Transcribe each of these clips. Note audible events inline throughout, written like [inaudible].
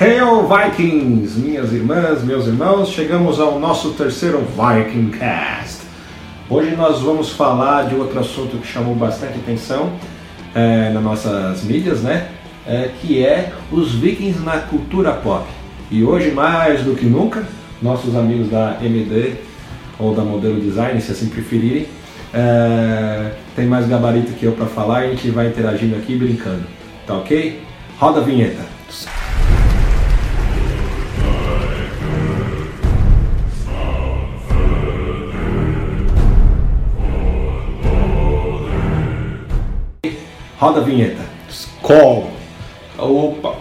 Hail Vikings, minhas irmãs, meus irmãos, chegamos ao nosso terceiro Viking Cast. Hoje nós vamos falar de outro assunto que chamou bastante atenção é, nas nossas mídias, né? É, que é os vikings na cultura pop. E hoje, mais do que nunca, nossos amigos da MD ou da Modelo Design, se assim preferirem, é, tem mais gabarito que eu para falar e a gente vai interagindo aqui brincando. Tá ok? Roda a vinheta. Roda a vinheta. Skol. Opa!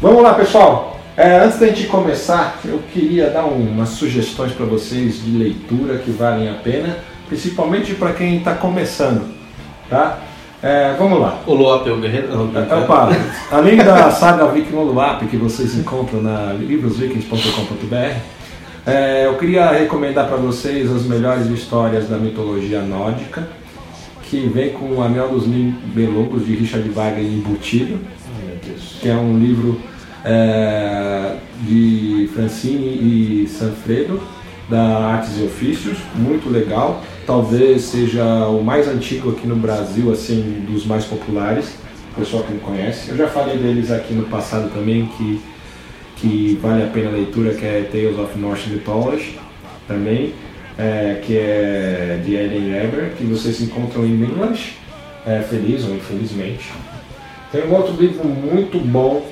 Vamos lá, pessoal. É, antes da gente começar, eu queria dar um- umas sugestões para vocês de leitura que valem a pena, principalmente para quem está começando, tá? É, vamos lá. O Luap é o guerreiro? Opa, [laughs] além da saga Viking Oluap que vocês encontram na livrosvikings.com.br, é, eu queria recomendar para vocês as melhores histórias da mitologia nórdica, que vem com o Anel dos Nibelungos de Richard Wagner embutido, que é um livro é, de Francine e Sanfredo, da Artes e Ofícios, muito legal. Talvez seja o mais antigo aqui no Brasil, assim, dos mais populares, o pessoal que não conhece. Eu já falei deles aqui no passado também, que, que vale a pena a leitura, que é Tales of Norse Mythology, também, é, que é de Ellen Eber, que vocês encontram em English, é, feliz ou infelizmente. Tem um outro livro muito bom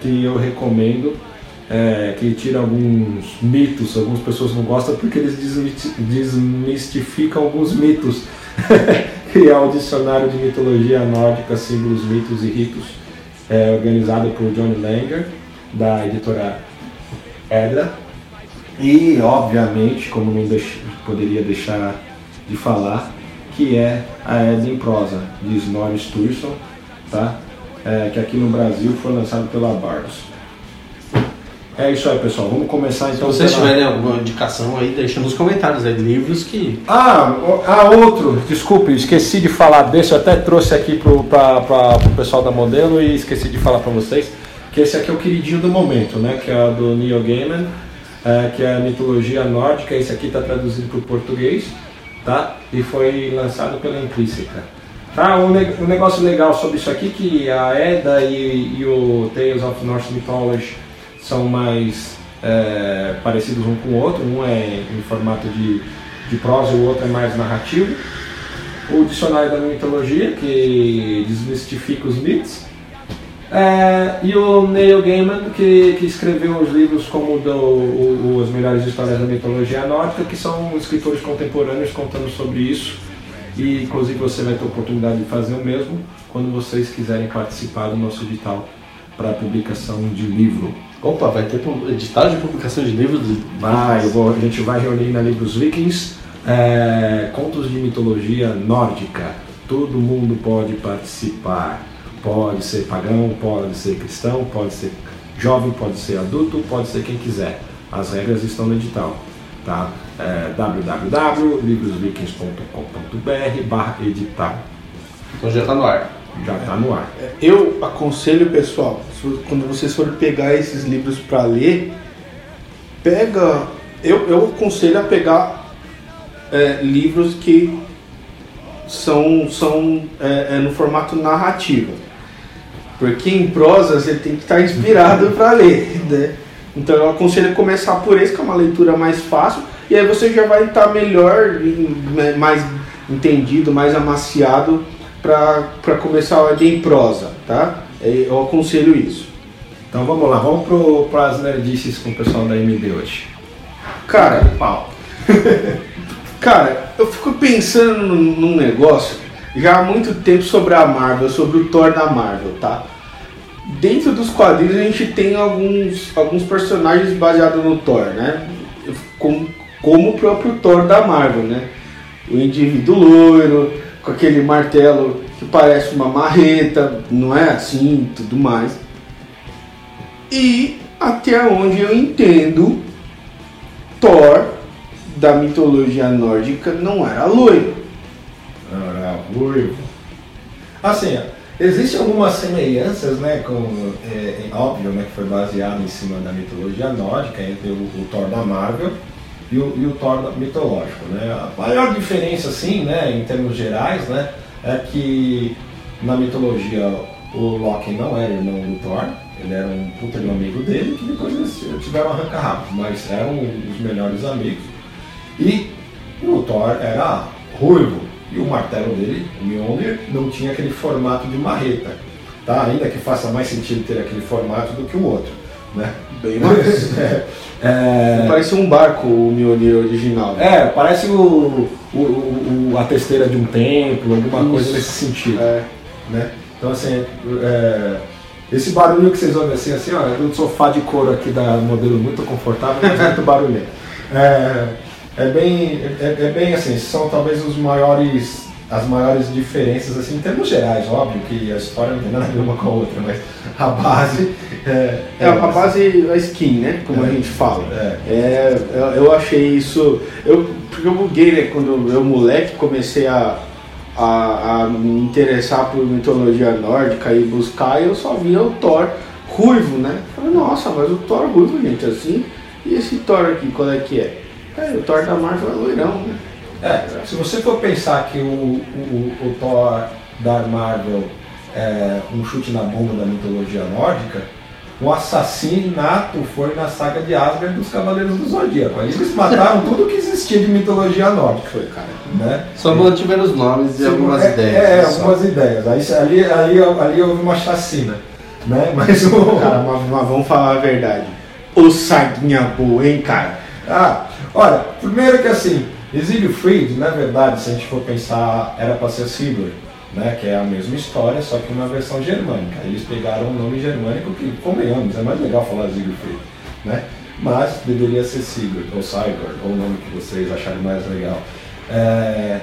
que eu recomendo, é, que tira alguns mitos, algumas pessoas não gostam porque eles desmistificam alguns mitos, [laughs] que é o Dicionário de Mitologia Nórdica, Símbolos, Mitos e Ritos, é, organizado por Johnny Langer, da editora Edra. E, obviamente, como não deix- poderia deixar de falar, que é a Edda em Prosa, de Snorri Sturluson, tá? É, que aqui no Brasil foi lançado pela Bardos. É isso aí, pessoal. Vamos começar Se então. vocês pela- tiverem alguma indicação aí, deixa nos comentários aí, livros que. Ah, o- ah, outro, desculpe, esqueci de falar desse, eu até trouxe aqui pro, pra, pra, pro pessoal da modelo e esqueci de falar pra vocês, que esse aqui é o queridinho do momento, né? Que é o do Neil Gaiman, é, que é a mitologia nórdica, esse aqui está traduzido para o português, tá? E foi lançado pela Intrínseca. Tá, um, um negócio legal sobre isso aqui que a Edda e, e o Tales of Norse Mythology são mais é, parecidos um com o outro, um é em formato de, de prosa e o outro é mais narrativo. O dicionário da mitologia, que desmistifica os mitos. É, e o Neil Gaiman, que, que escreveu os livros como do, o, As Melhores Histórias da Mitologia Nórdica, que são escritores contemporâneos contando sobre isso. E inclusive você vai ter a oportunidade de fazer o mesmo quando vocês quiserem participar do nosso edital para publicação de livro. Opa, vai ter edital de publicação de livros? de- Vai, eu vou- a gente vai reunir na Livros Vikings é, contos de mitologia nórdica. Todo mundo pode participar. Pode ser pagão, pode ser cristão, pode ser jovem, pode ser adulto, pode ser quem quiser. As regras estão no edital. Tá? É, www.livrosvikings.com.br barra edital. Então já tá no ar. Já está no ar. Eu aconselho pessoal, quando vocês forem pegar esses livros para ler, pega. Eu, eu aconselho a pegar é, livros que são, são é, é, no formato narrativo. Porque em prosa você tem que estar inspirado para ler. Né? Então eu aconselho a começar por esse, que é uma leitura mais fácil, e aí você já vai estar melhor, né, mais entendido, mais amaciado para começar a ler em prosa, tá? É, Eu aconselho isso. Então vamos lá, vamos para as nerdices com o pessoal da MD hoje. Cara, Pau. [laughs] Cara, eu fico pensando num negócio já há muito tempo sobre a Marvel, sobre o Thor da Marvel, tá? Dentro dos quadrinhos a gente tem alguns, alguns personagens baseados no Thor, né? Como, como o próprio Thor da Marvel, né? O indivíduo loiro, com aquele martelo que parece uma marreta, não é assim tudo mais. E até onde eu entendo, Thor da mitologia nórdica não era loiro. Era ruivo. Assim, Existem algumas semelhanças, né, com, é, é óbvio, né, que foi baseado em cima da mitologia nórdica entre o, o Thor da Marvel e o, e o Thor mitológico, né. A maior diferença, assim, né, em termos gerais, né, é que na mitologia o Loki não era irmão do Thor, ele era um puta de um amigo dele, que depois eles tiveram arranca-rabo, mas eram os melhores amigos. E o Thor era ruivo, e o martelo dele, o Mjolnir, não tinha aquele formato de marreta. Tá? Ainda que faça mais sentido ter aquele formato do que o outro. Né? Bem mais. [laughs] é, é... Parece um barco o Mjolnir original. É, parece o, o, o, a testeira de um templo, alguma Isso. coisa nesse sentido. É. Né? Então assim, é, esse barulho que vocês ouvem assim, assim, ó, é um sofá de couro aqui da modelo muito confortável, mas muito barulhento. [laughs] É, é bem, é, é, bem assim, são talvez os maiores, as maiores diferenças assim, em termos gerais, óbvio que a história não tem nada a ver uma com a outra, mas a base é, é a base a skin, né? Como a gente fala. É. eu, eu achei isso, eu porque eu buguei, né? Quando eu moleque comecei a a, a, me interessar por mitologia nórdica e buscar, eu só via o Thor ruivo, né? Falei, nossa, mas o Thor ruivo, gente, assim, e esse Thor aqui, qual é que é? É, o Thor da Marvel é loirão, né? É, se você for pensar que o, o, o Thor da Marvel é um chute na bunda da mitologia nórdica, o assassinato foi na saga de Asgard dos Cavaleiros do Zodíaco. Aí eles mataram tudo que existia de mitologia nórdica. Foi, cara. Né? Só mantiveram os nomes e algumas é, ideias. É, algumas ideias. Aí, ali, ali, ali houve uma chacina. Né? [laughs] Mas o. Cara, mas, mas vamos falar a verdade. O saguinha boa, hein, cara? Ah, Olha, primeiro que assim, Exílio Fried, na verdade, se a gente for pensar, era para ser Sigurd, né, que é a mesma história, só que uma versão germânica. Eles pegaram um nome germânico que, convenhamos, é mais legal falar Exílio Fried, né? Mas deveria ser Sigurd, ou Sigurd, ou o nome que vocês acharem mais legal. É...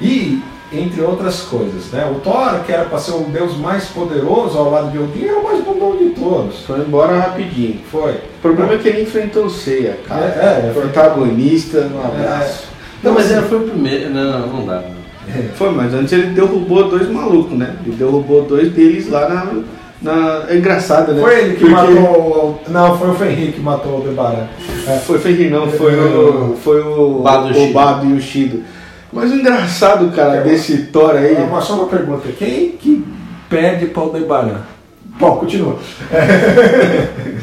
E entre outras coisas. Né? O Thor, que era para ser o deus mais poderoso ao lado de Odin, era o mais bundão de todos. Foi embora rapidinho. Foi. O problema é que ele enfrentou o Seiya, cara. É, é, protagonista, um abraço. É. Não, mas ele foi o primeiro. Não, não dá. É. Foi, mas antes ele derrubou dois malucos, né? Ele derrubou dois deles lá na. na... É engraçado, né? Foi ele que Porque... matou. Não, foi o Fenrir que matou o Aldebaran. É, foi o Fenrir, não, foi o. Foi o. Bado o Bado e o Shido. Mas o engraçado, cara, é desse Thor aí. É uma, só uma pergunta: quem que perde para o Debaran? Bom, continua. [laughs]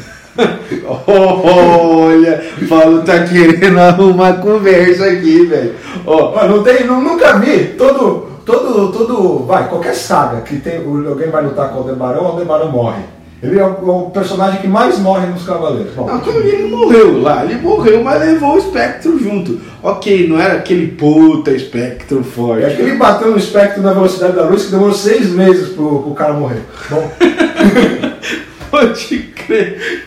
Olha, Paulo tá querendo arrumar conversa aqui, velho. Ó, não tem, não, nunca vi todo, todo, todo, vai, qualquer saga que tem, alguém vai lutar com o Aldebaran, o Aldebaran morre. Ele é o, personagem que mais morre nos Cavaleiros. Bom, não, ele morreu lá, ele morreu, mas levou o espectro junto. Ok, não era aquele puta espectro forte. É que ele bateu no espectro na velocidade da luz que demorou seis meses pro, pro cara morrer. Bom. [laughs] Pode crer.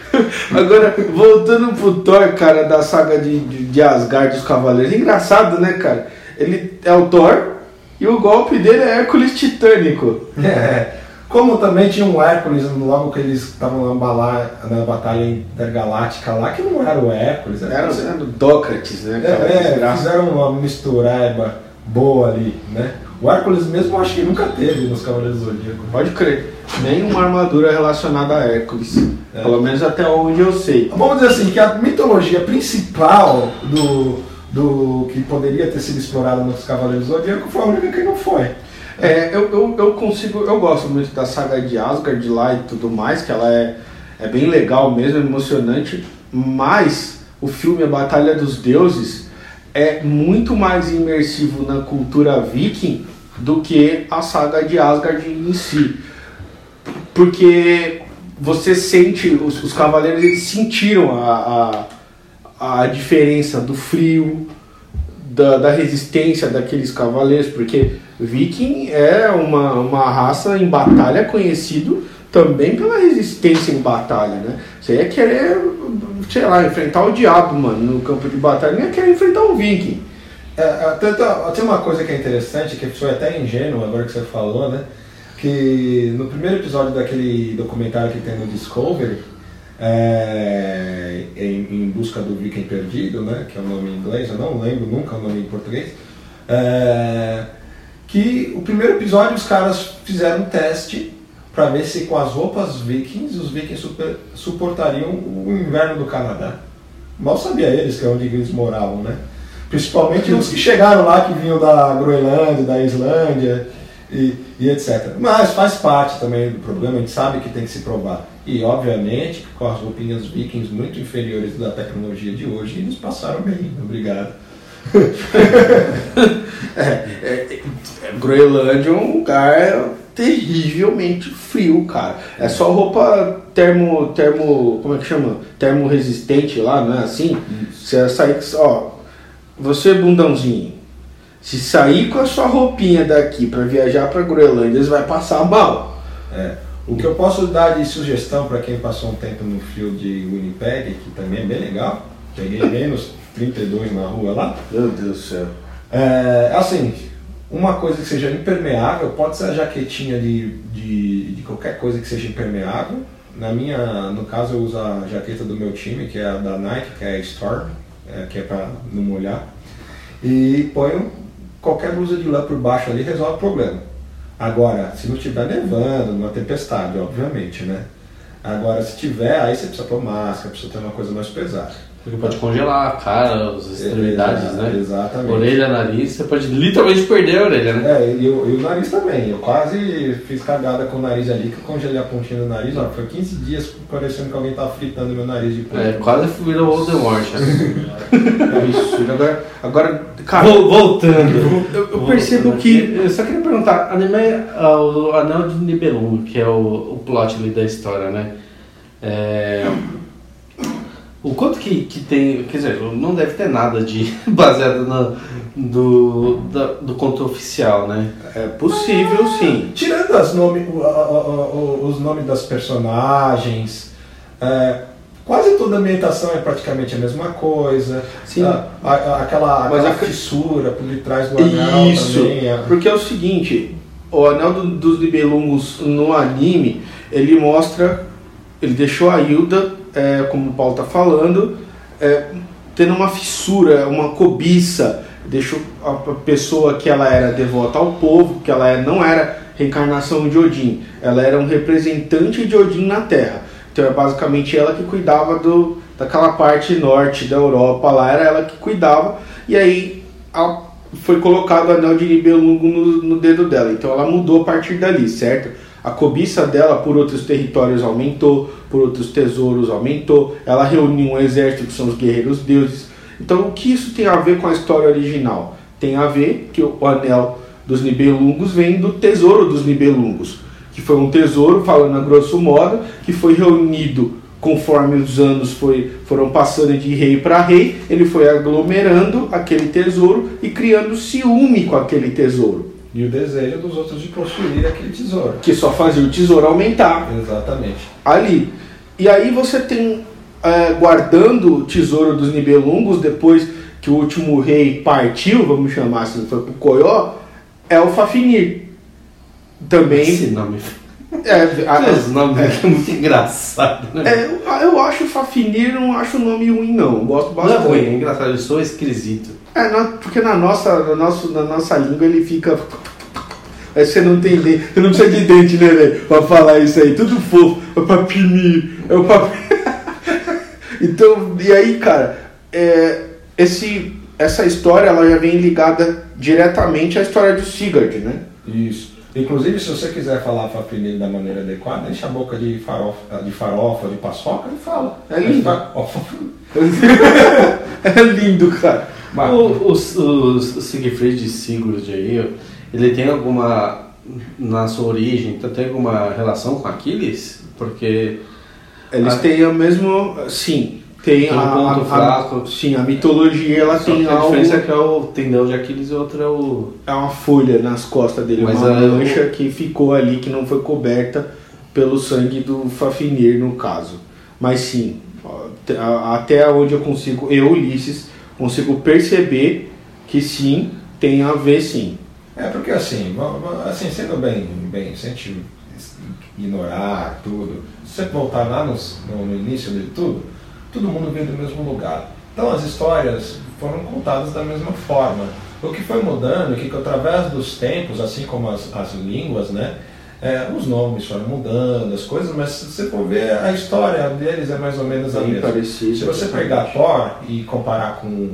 Agora, voltando pro Thor, cara, da saga de, de, de Asgard dos Cavaleiros. Engraçado, né, cara? Ele é o Thor e o golpe dele é Hércules Titânico. É. Como também tinha um Hércules, logo que eles estavam na, na batalha intergaláctica lá, que não era o Hércules. Era, era o Dócrates, né? É, é fizeram uma mistureba boa ali, né? O Hércules mesmo acho que nunca teve nos Cavaleiros do Zodíaco. Pode crer. Nenhuma armadura relacionada a Hércules. É. Pelo menos até onde eu sei. Vamos dizer assim, que a mitologia principal do, do que poderia ter sido explorada nos Cavaleiros do Zodíaco foi a única que não foi. É, eu, eu, eu, consigo, eu gosto muito da saga de Asgard lá e tudo mais, que ela é, é bem legal mesmo, emocionante, mas o filme A Batalha dos Deuses é muito mais imersivo na cultura viking do que a saga de Asgard em si. Porque você sente, os, os cavaleiros eles sentiram a, a, a diferença do frio, da, da resistência daqueles cavaleiros, porque Viking é uma, uma raça em batalha conhecido também pela resistência em batalha, né? Você ia querer, sei lá, enfrentar o diabo, mano, no campo de batalha, não ia querer enfrentar o Viking. É, é tem uma coisa que é interessante, que foi até ingênuo agora que você falou, né? Que no primeiro episódio daquele documentário que tem no Discovery, é, em, em, busca do Viking perdido, né? Que é o nome em inglês, eu não lembro nunca o nome em português. É, que primeiro episódio os caras fizeram um teste para ver se com as roupas vikings os vikings super, suportariam o inverno do Canadá. Mal sabia eles que é onde eles moravam, né? Principalmente os que [laughs] chegaram lá, que vinham da Groenlândia, da Islândia e, e etc. Mas faz parte também do problema, a gente sabe que tem que se provar. E obviamente, com as roupinhas vikings muito inferiores da tecnologia de hoje, eles passaram bem. Obrigado. [laughs] é, é, é, Groenlândia é um lugar terrivelmente frio, cara. É só roupa termo, termo, como é que chama? Termo resistente lá, não é assim? Você sair, ó, você bundãozinho, se sair com a sua roupinha daqui para viajar para Groenlândia, você vai passar mal. É. O que eu posso dar de sugestão para quem passou um tempo no frio de Winnipeg, que também é bem legal, peguei menos 32 na rua lá. Meu Deus do céu. É, assim, uma coisa que seja impermeável, pode ser a jaquetinha de, de, de, qualquer coisa que seja impermeável. Na minha, no caso eu uso a jaqueta do meu time, que é a da Nike, que é a Storm, é, que é para não molhar. E ponho qualquer blusa de lã por baixo ali resolve o problema. Agora, se não estiver nevando, numa tempestade, obviamente, né? Agora, se tiver, aí você precisa pôr máscara, precisa ter uma coisa mais pesada. Porque pode congelar a cara, as extremidades, é, né? Exatamente. Orelha, nariz, você pode literalmente perder a orelha, né? É, e, o, e o nariz também. Eu quase fiz cagada com o nariz ali, que eu congelei a pontinha do nariz. Ó, foi 15 dias parecendo que alguém tava fritando meu nariz de É, quase virou Voldemort. Né? [laughs] Absurdo. Agora, agora cara, voltando. Eu, eu percebo que. Eu só queria perguntar: anime, o Anel de Nibelung, que é o, o plot ali da história, né? É o quanto que, que tem, quer dizer, não deve ter nada de [laughs] baseado no, do, da, do conto oficial, né? É possível, ah, sim. Tirando as nome, os nomes das personagens, é, quase toda a ambientação é praticamente a mesma coisa. Sim. A, a, aquela, Mas aquela a fissura por detrás do anel Isso, também. É... Porque é o seguinte, o anel do, dos Nibelungos no anime, ele mostra, ele deixou a Hilda é, como o Paulo está falando, é, tendo uma fissura, uma cobiça, deixou a pessoa que ela era devota ao povo, que ela é, não era reencarnação de Odin, ela era um representante de Odin na Terra. Então é basicamente ela que cuidava do, daquela parte norte da Europa lá, era ela que cuidava, e aí a, foi colocado o anel de Nibelungo no, no dedo dela. Então ela mudou a partir dali, certo? A cobiça dela por outros territórios aumentou, por outros tesouros aumentou. Ela reuniu um exército que são os guerreiros deuses. Então, o que isso tem a ver com a história original? Tem a ver que o anel dos Nibelungos vem do tesouro dos Nibelungos, que foi um tesouro, falando a grosso modo, que foi reunido conforme os anos foi, foram passando de rei para rei, ele foi aglomerando aquele tesouro e criando ciúme com aquele tesouro. E o desejo dos outros de possuir aquele tesouro. Que só fazia o tesouro aumentar. Exatamente. Ali. E aí você tem, é, guardando o tesouro dos Nibelungos, depois que o último rei partiu, vamos chamar assim, foi pro Coió, é o Fafnir. Também. Esse nome. É, a, Esse nome é, é muito engraçado. Né? É, eu, eu acho Fafnir, não acho o nome ruim, não. Eu gosto bastante. Não é ruim, é engraçado, eu sou esquisito. É, porque na nossa, no nosso, na nossa língua ele fica. Aí você não tem dente, você não precisa de dente, né, velho? Pra falar isso aí, tudo fofo, é papinir, é o pap... [laughs] Então, e aí, cara, é, esse, essa história ela já vem ligada diretamente à história de Sigurd, né? Isso. Inclusive, se você quiser falar papinir da maneira adequada, enche a boca de farofa, de, farofa, de paçoca e fala. É lindo. [laughs] [laughs] é lindo, cara. O, o, o, Siegfried Sigurd aí, ele tem alguma, na sua origem, então tem alguma relação com Aquiles? Porque... Eles a... têm o mesmo, sim, tem, tem um a, ponto a, fraco. A, sim, a mitologia ela Só tem a algo... diferença é que é o tendão de Aquiles e outro é o... É uma folha nas costas dele, Mas uma é mancha que ficou ali, que não foi coberta pelo sangue do Fafnir, no caso. Mas sim, até onde eu consigo, eu, Ulisses, consigo perceber que sim, tem a ver sim. É porque assim, assim sendo bem, bem, sem te ignorar tudo, se você voltar lá no, no início de tudo, todo mundo veio do mesmo lugar. Então as histórias foram contadas da mesma forma. O que foi mudando é que através dos tempos, assim como as, as línguas, né, é, os nomes foram mudando, as coisas, mas se você for ver, a história deles é mais ou menos a Bem mesma. parecido, se você pegar Thor e comparar com,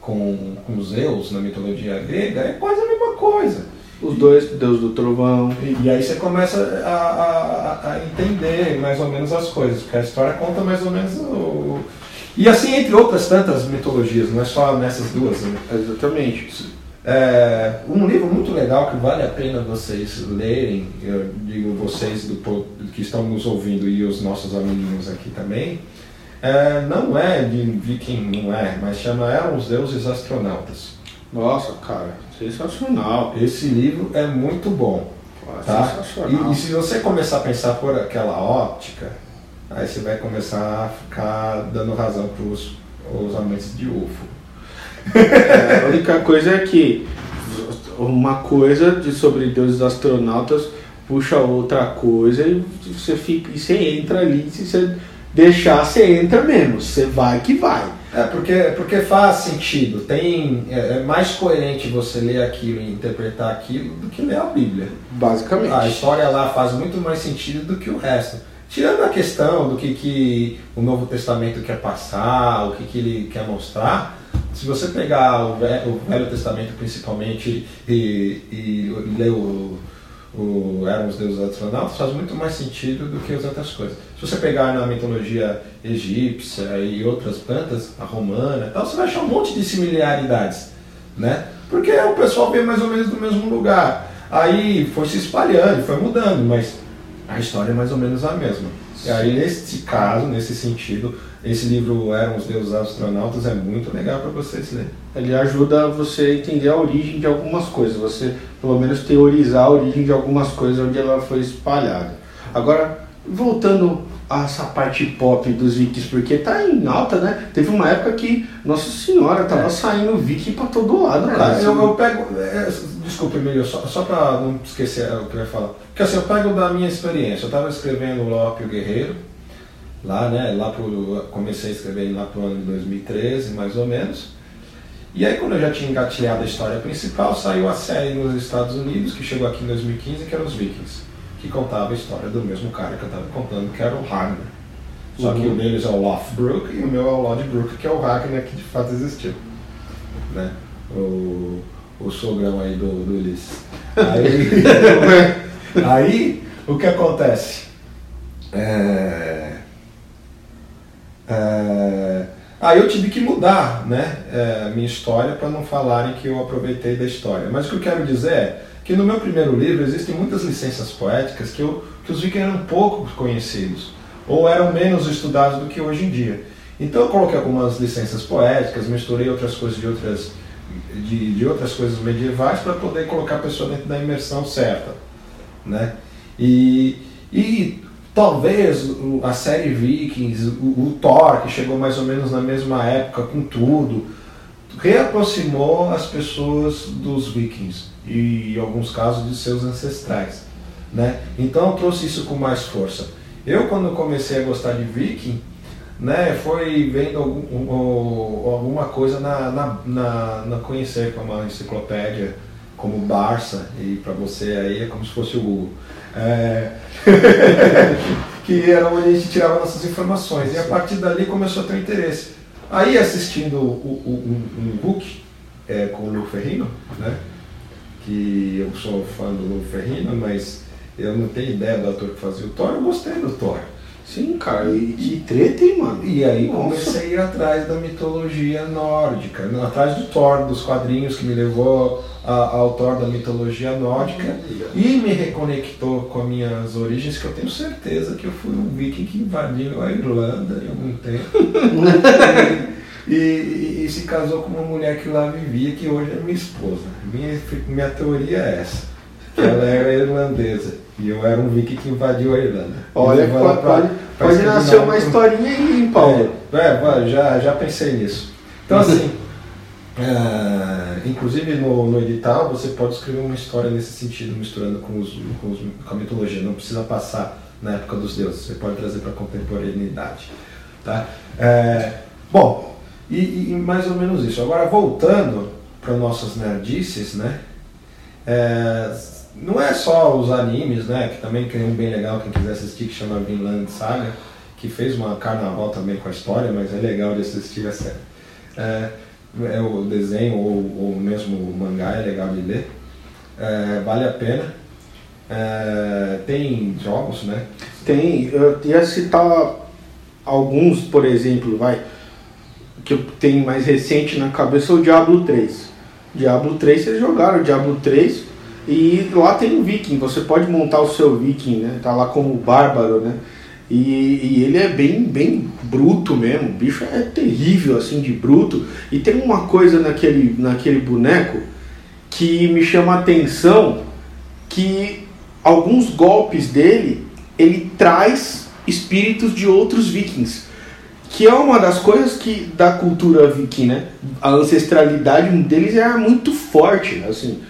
com, com Zeus na mitologia grega, é quase a mesma coisa. Os dois, Deus do Trovão. E, e aí você começa a, a- a entender mais ou menos as coisas, porque a história conta mais ou menos o. E assim, entre outras tantas mitologias, não é só nessas duas. Né? Exatamente. É, um livro muito legal que vale a pena vocês lerem, eu digo vocês do, que estão nos ouvindo e os nossos amiguinhos aqui também, é, não é de viking, não é, mas chama Eram os Deuses Astronautas. Nossa, cara, sensacional. Esse livro é muito bom. Tá? Sensacional. E, e se você começar a pensar por aquela óptica, aí você vai começar a ficar dando razão para os amantes de UFO. É, a única coisa é que uma coisa de sobre deuses astronautas puxa outra coisa e você fica e você entra ali, se você deixar, você entra mesmo, você vai que vai. É porque, porque faz sentido, tem, é, é mais coerente você ler aquilo e interpretar aquilo do que ler a Bíblia. Basicamente. A história lá faz muito mais sentido do que o resto. Tirando a questão do que, que o Novo Testamento quer passar, o que, que ele quer mostrar, se você pegar o Ve- o Velho Testamento principalmente e, e ler o, o Eram os Deuses Astronautas, faz muito mais sentido do que as outras coisas. Se você pegar na mitologia egípcia e outras plantas, a romana e tal, você vai achar um monte de similaridades, né? Porque o pessoal veio mais ou menos do mesmo lugar. Aí foi se espalhando, foi mudando, mas a história é mais ou menos a mesma. E aí, nesse caso, nesse sentido, esse livro Eram os Deuses Astronautas é muito legal para vocês lerem. Ele ajuda você a entender a origem de algumas coisas, você pelo menos teorizar a origem de algumas coisas onde ela foi espalhada. Agora, voltando a essa parte pop dos vikings, porque tá em alta, né? Teve uma época que, nossa senhora, tava É. saindo viking pra todo lado, cara. eu, eu pego. é, desculpa, Emílio, só, só para não esquecer o que eu ia falar. Porque assim, eu pego da minha experiência. Eu estava escrevendo o Lope o Guerreiro, lá, né? Lá pro, comecei a escrever lá pro ano de 2013, mais ou menos. E aí, quando eu já tinha engatilhado a história principal, saiu a série nos Estados Unidos, que chegou aqui em 2015, que era os Vikings, que contava a história do mesmo cara que eu estava contando, que era o Ragnar. Só que Uhum. o deles é o Lothbrok e o meu é o Lodbrok, que é o Ragnar que de fato existiu. Né? O, o sogrão aí do, do Ulisses. Aí, [laughs] [laughs] aí, o que acontece? É, é, aí eu tive que mudar né, é, minha história para não falarem que eu aproveitei da história. Mas o que eu quero dizer é que no meu primeiro livro existem muitas licenças poéticas que, eu, que os vikings eram pouco conhecidos ou eram menos estudados do que hoje em dia. Então eu coloquei algumas licenças poéticas, misturei outras coisas de outras, de, de outras coisas medievais para poder colocar a pessoa dentro da imersão certa. Né? E, e talvez a série Vikings, o, o Thor, que chegou mais ou menos na mesma época com tudo, reaproximou as pessoas dos Vikings e em alguns casos de seus ancestrais. Né? Então trouxe isso com mais força. Eu quando comecei a gostar de Viking, né, foi vendo algum, um- um- alguma coisa na, na, na, na conhecer como uma enciclopédia como Barça e para você aí é como se fosse o Google. É, [laughs] que era onde a gente tirava nossas informações. E a partir dali começou a ter interesse. Aí assistindo o, o, um, um book é, com o Luke Ferrino, né? que eu sou fã do Luke Ferrino, mas eu não tenho ideia do ator que fazia o Thor, eu gostei do Thor. Sim, cara, e que treta, hein, mano? E aí Nossa. comecei a ir atrás da mitologia nórdica, atrás do Thor, dos quadrinhos que me levou a- ao Thor da mitologia nórdica e me reconectou com as minhas origens, que eu tenho certeza que eu fui um viking que invadiu a Irlanda em algum tempo. [laughs] e, e- e se casou com uma mulher que lá vivia, que hoje é minha esposa. Minha, minha teoria é essa. que Ela era irlandesa. E eu era um viking que invadiu a Irlanda. Olha, pode, pra- pode, nascer uma historinha aí, Paulo? é, é, já, já pensei nisso. Então, assim, é, inclusive no, no edital você pode escrever uma história nesse sentido, misturando com, os, com, os- com a mitologia. Não precisa passar na época dos deuses, você pode trazer para a contemporaneidade. Tá? É, bom, e, e mais ou menos isso. Agora, voltando para nossas nerdices, né? É, não é só os animes, né? Que também tem um bem legal, quem quiser assistir, que chama Vinland Saga, que fez uma carnaval também com a história, mas é legal de assistir a série. É, é o desenho ou, ou mesmo o mangá é legal de ler. É, vale a pena. É, tem jogos, né? Tem, eu ia citar alguns, por exemplo, vai, que eu tenho mais recente na cabeça, o Diablo 3. Diablo 3, vocês jogaram Diablo 3 e lá tem o Viking, você pode montar o seu Viking, né? Tá lá como bárbaro, né? E, e, ele é bem, bem bruto mesmo, o bicho é terrível assim de bruto. E tem uma coisa naquele, naquele boneco que me chama a atenção que alguns golpes dele ele traz espíritos de outros vikings que é uma das coisas que da cultura viking né a ancestralidade deles é muito forte assim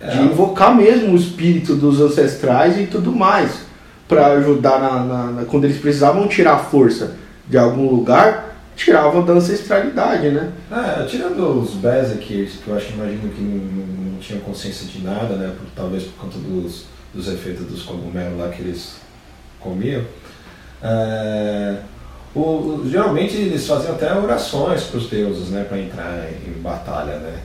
de É. invocar mesmo o espírito dos ancestrais e tudo mais para ajudar na, na- na- quando eles precisavam tirar força de algum lugar tiravam da ancestralidade né É, tirando os Berserkers, que eu acho, imagino que não, não, não tinham consciência de nada, né? Por, talvez por conta dos, dos efeitos dos cogumelos lá que eles comiam. É, o, geralmente eles faziam até orações para os deuses, né? Para entrar em, batalha, né?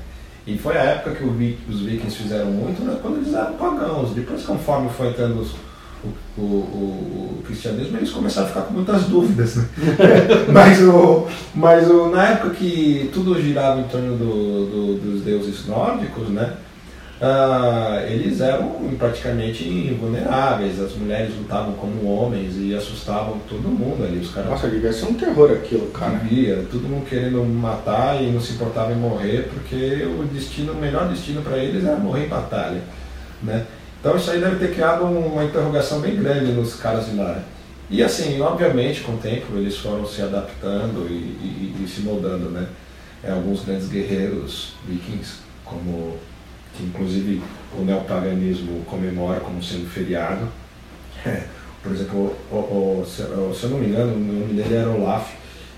E foi a época que os vikings fizeram muito, né, quando eles eram pagãos. Depois, conforme foi entrando os- o, o, o- cristianismo, eles começaram a ficar com muitas dúvidas. Né? [laughs] mas o, mas o, na época que tudo girava em torno do, do- dos deuses nórdicos, né? ah, eles eram praticamente invulneráveis. As mulheres lutavam como homens e assustavam todo mundo ali. Os caras nossa devia ser um terror aquilo cara via, todo mundo querendo matar e não se importava em morrer, porque o destino, o melhor destino para eles era morrer em batalha, né? Então isso aí deve ter criado uma interrogação bem grande nos caras de lá. E assim, obviamente, com o tempo eles foram se adaptando e, e- e se moldando, né? É, alguns grandes guerreiros vikings, como que inclusive o neopaganismo comemora como sendo feriado. Por exemplo, o- o- o- se eu não me engano, o nome dele era Olaf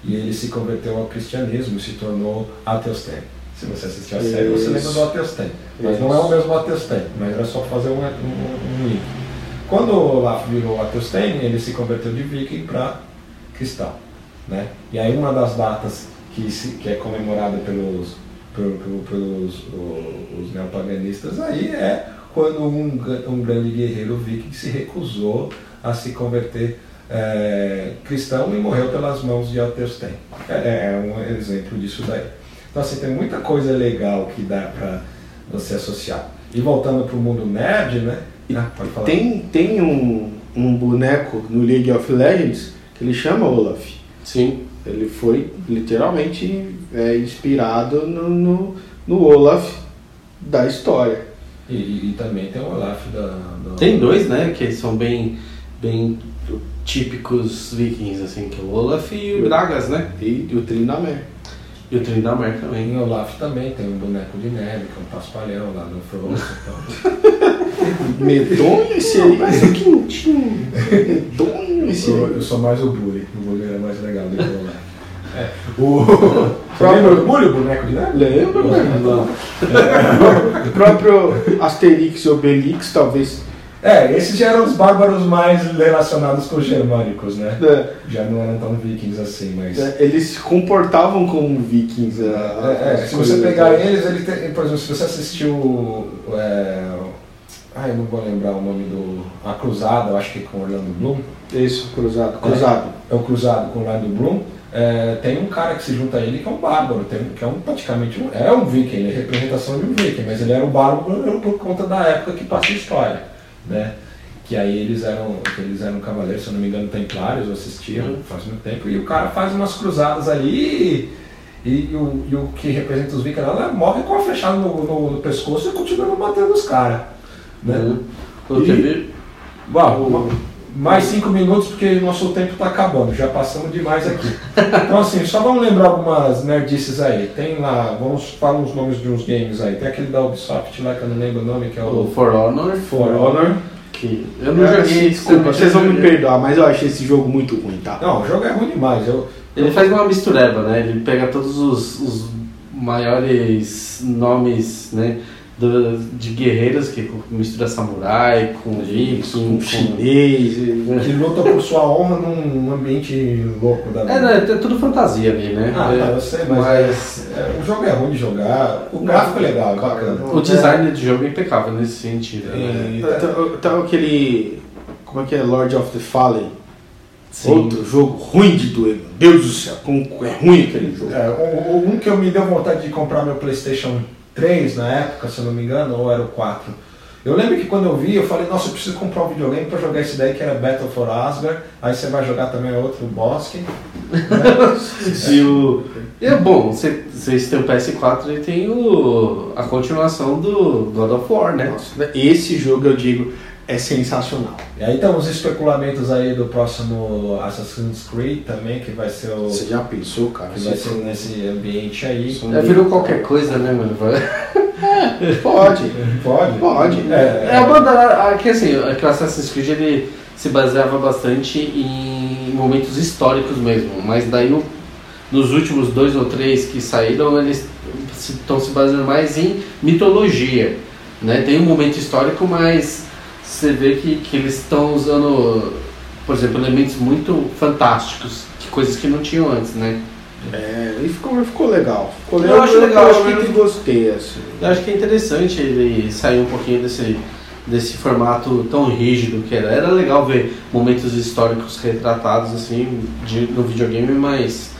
e ele se converteu ao cristianismo e se tornou Ateusten. Se você assistiu a série, você Isso. lembra do Ateusten. Mas não é o mesmo Ateusten, mas era só fazer um, um, um link. Quando o Olaf virou Ateusten, ele se converteu de viking para cristão. Né? E aí uma das datas que, se, que é comemorada pelos, pelo- pelo- pelos o- os neopaganistas aí é quando um, um grande guerreiro viking se recusou a se converter é, cristão e morreu pelas mãos de Ateusten. É, é um exemplo disso daí. Então assim, tem muita coisa legal que dá para você associar. E voltando para o mundo nerd, né? Ah. Tem, tem um, um boneco no League of Legends que ele chama Olaf. Sim. Ele foi literalmente é, inspirado no, no, no Olaf da história. E, e- e também tem o Olaf da. da- Tem dois, né? Que são bem, bem típicos vikings, assim, que é o Olaf e o Bragas, né? E, e o Trindamer. E o Trindamer também. Tem o Olaf também, tem um boneco de neve, que é um paspalhão lá no Frozen. [laughs] Então. Medonho esse aí, mas é quentinho. Medonho esse eu, aí. eu sou mais o Bully, o Bully era mais legal do que o Olaf. [laughs] É, o... [laughs] Bully, o boneco de neve? Lembro, né? Não. O próprio Asterix e Obelix, talvez. É, esses já eram os bárbaros mais relacionados com os germânicos, né? é, Já não eram tão vikings assim, mas. é, eles se comportavam como vikings. a- É, é, se você pegar né? eles, ele tem, por exemplo, se você assistiu. É, ah, eu não vou lembrar o nome do. A Cruzada, eu acho que é com Orlando Bloom. Isso, cruzado. Cruzado. É o Cruzado com Orlando Bloom. É, tem um cara que se junta a ele que é um bárbaro, tem, que é um praticamente um, é um viking, ele é representação de um viking, mas ele era um bárbaro por conta da época que passa a história, né? Que aí eles eram, eles eram cavaleiros, se eu não me engano, templários, eu assistia faz muito tempo, e o cara faz umas cruzadas ali e, e o, e o que representa os vikings lá morre com a flechada no, no- no pescoço e continua matando os caras. Né? Eu E- Bom, mais cinco minutos porque nosso tempo está acabando, já passamos demais aqui. Então assim, só vamos lembrar algumas nerdices aí. Tem lá, vamos falar os nomes de uns games aí. Tem aquele da Ubisoft lá que eu não lembro o nome, que é O o For Honor. For Honor. Que eu não É, joguei. Desculpa, vocês vão eu me perdoar, mas eu achei esse jogo muito ruim, tá? Não, o jogo é ruim demais. Eu, Ele faz uma mistureba, né? Ele pega todos os, os maiores nomes, né? Do- de guerreiros que mistura samurai com viking, Com com chinês. Que luta por sua honra num ambiente louco da É, né, é tudo fantasia ali, né? Ah, É, tá, eu sei, mas, mas é, o jogo é ruim de jogar. O gráfico é legal, é bacana. o design de jogo é impecável nesse sentido. Né? E- Então, então aquele. Como é que é? Lord of the Fallen. Sim. Outro jogo ruim de doer, meu Deus do céu, como é ruim aquele jogo. É, o- o- um que eu me deu vontade de comprar meu PlayStation 3 na época, se eu não me engano, ou era o 4. Eu lembro que quando eu vi, eu falei, nossa, eu preciso comprar um videogame pra jogar esse daí que era Battle for Asgard. Aí você vai jogar também outro Bosque. [laughs] E o. E é bom, você- vocês têm o PS4 e tem o, a continuação do God of War, né? Nossa, esse jogo eu digo é sensacional. E aí tem uns especulamentos aí do próximo Assassin's Creed também, que vai ser o. Você já pensou, cara? que vai ser nesse ambiente aí. É, virou qualquer coisa, né, mano? [laughs] Pode. Pode? Pode. É, É a banda. a- Que assim, é que o Assassin's Creed ele se baseava bastante em momentos históricos mesmo, mas daí o- nos últimos dois ou três que saíram, eles estão se, baseando mais em mitologia. Né? Tem um momento histórico, mas você vê que, que eles estão usando, por exemplo, elementos muito fantásticos, que coisas que não tinham antes, né? É, e ficou, ficou legal. Ficou Eu legal. acho legal, Eu acho que menos- gostei, assim. Eu acho que é interessante ele sair um pouquinho desse, desse formato tão rígido que era. Era legal ver momentos históricos retratados assim de, no videogame, mas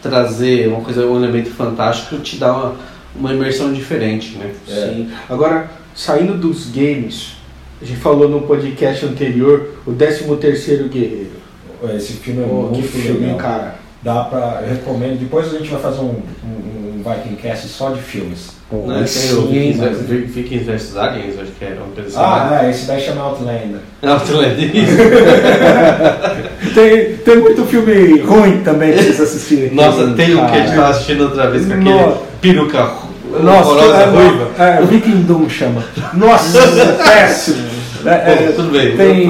trazer uma coisa, um elemento fantástico te dá uma, uma imersão diferente, né? É. Sim. Agora, saindo dos games, a gente falou no podcast anterior, o 13º Guerreiro. Esse filme é Pô, que muito filme, legal. cara. Dá pra. Eu recomendo. Depois a gente vai fazer um, um, um Viking Cast só de filmes. Né? Tem o sim, Vikings, mas- vs- Vikings vs Aliens, acho que era uma coisa assim. Ah, é, esse daí chama Outlander. Não, lembra disso? Tem, tem muito filme ruim também pra vocês assistirem. Nossa, tem um que a gente tava assistindo outra vez com aquele Nossa. peruca Nossa, é, ruiva. É, Viking Doom chama. Nossa, [laughs] péssimo. É, é, Bom, tudo bem, Tem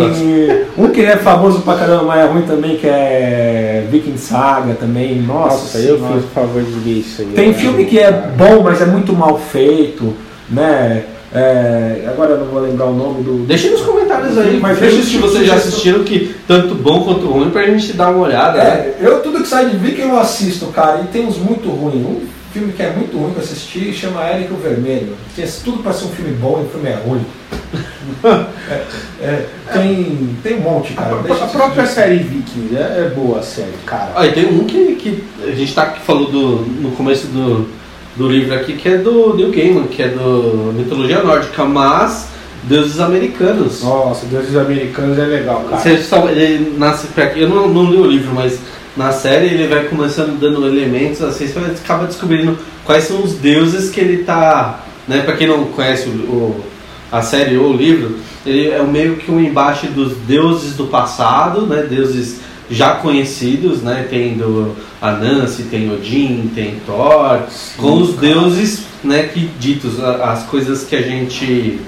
um que é famoso pra caramba, mas é ruim também, que é Viking Saga também. Nossa, Nossa, eu Senhora. fiz o favor de ver isso aí. Tem né? filme que é bom, mas é muito mal feito, né? É, agora eu não vou lembrar o nome do. Deixe nos comentários aí, Mas deixa deixa se vocês já assistiram, que tanto bom quanto ruim, pra gente dar uma olhada. né? É, eu tudo que sai de Viking eu assisto, cara, e tem uns muito ruins. Um filme que é muito ruim pra assistir chama Érico Vermelho. Tem tudo pra ser um filme bom e o filme é ruim. [laughs] É, é, tem, tem um monte, cara. A, Deixa a própria série Vikings é, é boa a série, cara. Ah, e tem um que, que a gente tá, que falou do, no começo do, do livro aqui, que é do Neil Gaiman, que é do mitologia nórdica, mas deuses americanos. Nossa, Deuses Americanos é legal, cara. Você só, ele nasce pra, eu não, não li o livro, mas na série ele vai começando dando elementos, assim, você acaba descobrindo quais são os deuses que ele tá. Né, pra quem não conhece o, o- a série ou o livro, ele é meio que um embate dos deuses do passado, né, deuses já conhecidos, né, tem do Anansi, tem Odin, tem Thor, com os deuses né, que ditos, as coisas que a gente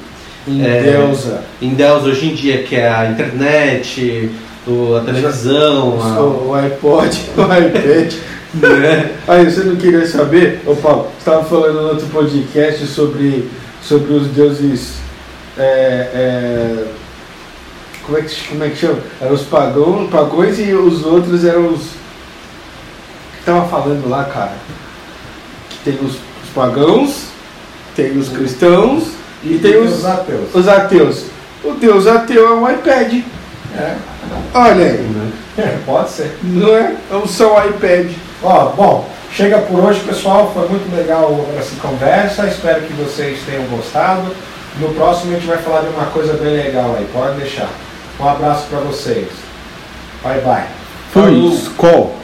Em É. Deusa. em Deus hoje em dia, que é a internet, o- a televisão, a- O, o iPod, [laughs] o iPad. né? Aí, você não queria saber? Ô Paulo, você estava falando no outro podcast sobre, sobre os deuses. É, é, como, é que, como é que chama? Eram os pagãos, pagões e os outros eram os. O que tava falando lá, cara? Que tem os, os pagãos, tem os cristãos e, tem os, ateus. os ateus. O deus ateu é um iPad. É, Olha aí, é, pode ser. não é? É só um iPad. Ó, bom, chega por hoje, pessoal. Foi muito legal essa conversa. Espero que vocês tenham gostado. No próximo a gente vai falar de uma coisa bem legal aí. Pode deixar. Um abraço para vocês. Bye bye. Fui, Skol.